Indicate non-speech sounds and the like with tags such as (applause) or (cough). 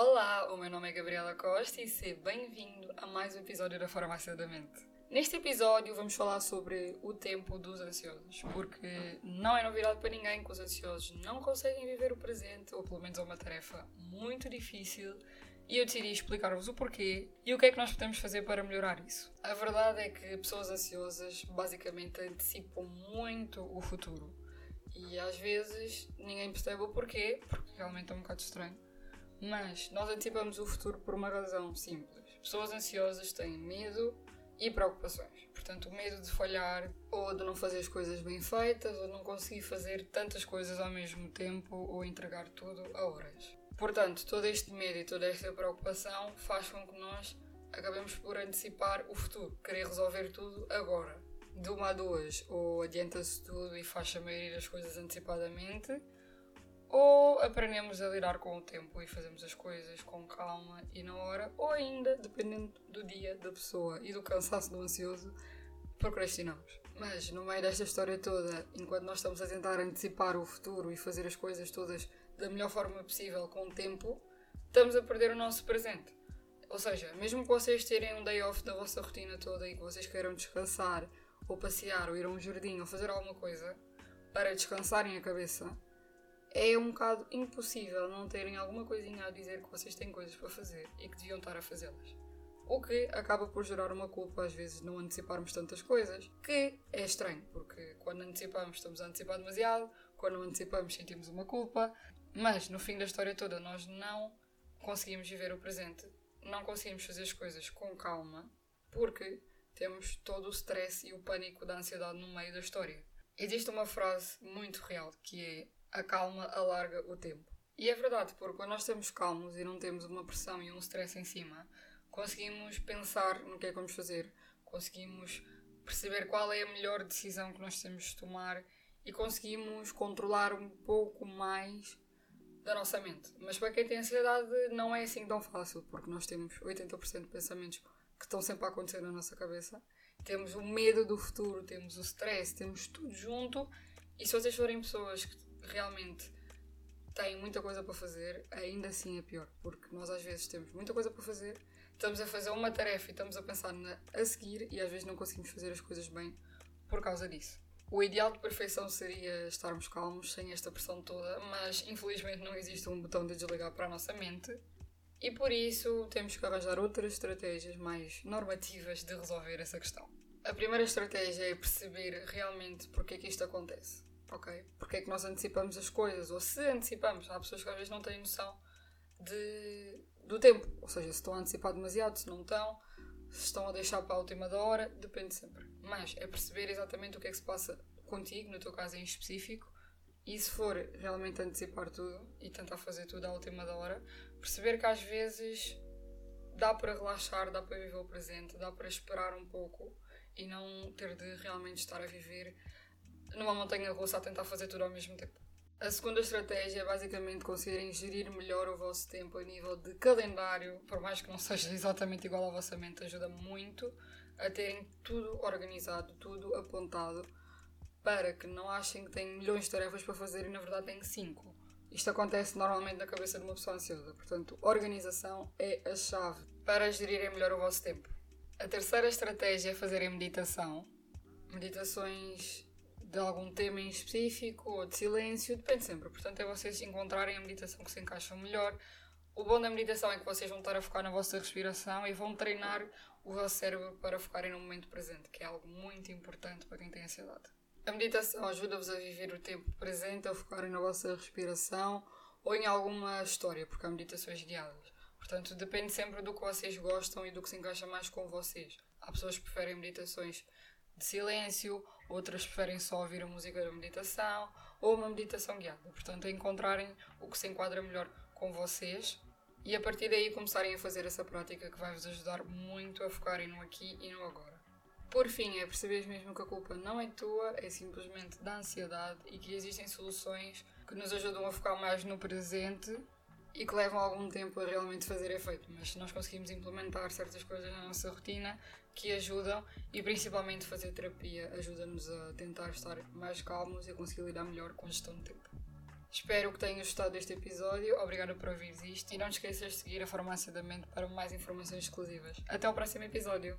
Olá, o meu nome é Gabriela Costa e seja bem-vindo a mais um episódio da Farmácia da Mente. Neste episódio vamos falar sobre o tempo dos ansiosos, porque não é novidade para ninguém que os ansiosos não conseguem viver o presente, ou pelo menos é uma tarefa muito difícil, e eu decidi explicar-vos o porquê e o que é que nós podemos fazer para melhorar isso. A verdade é que pessoas ansiosas basicamente antecipam muito o futuro. E às vezes ninguém percebe o porquê, porque realmente é um bocado estranho. Mas nós antecipamos o futuro por uma razão simples. Pessoas ansiosas têm medo e preocupações. Portanto, o medo de falhar, ou de não fazer as coisas bem feitas, ou de não conseguir fazer tantas coisas ao mesmo tempo, ou entregar tudo a horas. Portanto, todo este medo e toda esta preocupação faz com que nós acabemos por antecipar o futuro, querer resolver tudo agora. De uma a duas, ou adianta-se tudo e faz a maioria das coisas antecipadamente, ou aprendemos a lidar com o tempo e fazemos as coisas com calma e na hora, ou ainda, dependendo do dia, da pessoa e do cansaço do ansioso, procrastinamos. Mas no meio desta história toda, enquanto nós estamos a tentar antecipar o futuro e fazer as coisas todas da melhor forma possível com o tempo, estamos a perder o nosso presente. Ou seja, mesmo que vocês terem um day off da vossa rotina toda e que vocês queiram descansar, ou passear, ou ir a um jardim, ou fazer alguma coisa para descansarem a cabeça, é um bocado impossível não terem alguma coisinha a dizer que vocês têm coisas para fazer e que deviam estar a fazê-las. O que acaba por gerar uma culpa, às vezes, não anteciparmos tantas coisas, que é estranho, porque quando antecipamos estamos a antecipar demasiado, quando não antecipamos sentimos uma culpa, mas no fim da história toda nós não conseguimos viver o presente, não conseguimos fazer as coisas com calma, porque temos todo o stress e o pânico da ansiedade no meio da história. Existe uma frase muito real que é a calma alarga o tempo. E é verdade, porque quando nós estamos calmos e não temos uma pressão e um stress em cima, conseguimos pensar no que é que vamos fazer, conseguimos perceber qual é a melhor decisão que nós temos de tomar e conseguimos controlar um pouco mais da nossa mente. Mas para quem tem ansiedade não é assim tão fácil, porque nós temos 80% de pensamentos que estão sempre a acontecer na nossa cabeça. Temos o medo do futuro, temos o stress, temos tudo junto. E se vocês forem pessoas que realmente têm muita coisa para fazer, ainda assim é pior, porque nós às vezes temos muita coisa para fazer, estamos a fazer uma tarefa e estamos a pensar na a seguir e às vezes não conseguimos fazer as coisas bem por causa disso. O ideal de perfeição seria estarmos calmos, sem esta pressão toda, mas infelizmente não existe um botão de desligar para a nossa mente e por isso temos que arranjar outras estratégias mais normativas de resolver essa questão. A primeira estratégia é perceber realmente porque é que isto acontece ok? Porque é que nós antecipamos as coisas, ou se antecipamos. Há pessoas que às vezes não têm noção de, do tempo, ou seja, se estão a antecipar demasiado, se não estão, se estão a deixar para a última da hora, depende sempre. Mas é perceber exatamente o que é que se passa contigo, no teu caso em específico, e se for realmente antecipar tudo e tentar fazer tudo à última da hora, perceber que às vezes dá para relaxar, dá para viver o presente, dá para esperar um pouco e não ter de realmente estar a viver numa montanha russa a tentar fazer tudo ao mesmo tempo. A segunda estratégia é basicamente conseguirem gerir melhor o vosso tempo a nível de calendário, por mais que não seja (laughs) exatamente igual à vossa mente, ajuda muito a terem tudo organizado, tudo apontado, para que não achem que têm milhões de tarefas para fazer e na verdade têm cinco. Isto acontece normalmente na cabeça de uma pessoa ansiosa, portanto, organização é a chave para gerirem melhor o vosso tempo. A terceira estratégia é fazerem meditação. Meditações de algum tema em específico ou de silêncio, depende sempre. Portanto, é vocês encontrarem a meditação que se encaixam melhor. O bom da meditação é que vocês vão estar a focar na vossa respiração e vão treinar o vosso cérebro para focarem no momento presente, que é algo muito importante para quem tem ansiedade. A meditação ajuda-vos a viver o tempo presente, a focarem na vossa respiração ou em alguma história, porque há meditações guiadas. Portanto, depende sempre do que vocês gostam e do que se encaixa mais com vocês. Há pessoas que preferem meditações de silêncio, outras preferem só ouvir a música da meditação ou uma meditação guiada. Portanto, é encontrarem o que se enquadra melhor com vocês e a partir daí começarem a fazer essa prática que vai vos ajudar muito a focarem no aqui e no agora. Por fim, é perceber mesmo que a culpa não é tua, é simplesmente da ansiedade e que existem soluções que nos ajudam a focar mais no presente e que levam algum tempo a realmente fazer efeito. Mas nós conseguimos implementar certas coisas na nossa rotina, que ajudam e principalmente fazer terapia ajuda-nos a tentar estar mais calmos e a conseguir lidar melhor com a gestão de tempo. Espero que tenhas gostado deste episódio. Obrigada por ouvir isto. E não te esqueças de seguir a Farmácia da Mente para mais informações exclusivas. Até ao próximo episódio.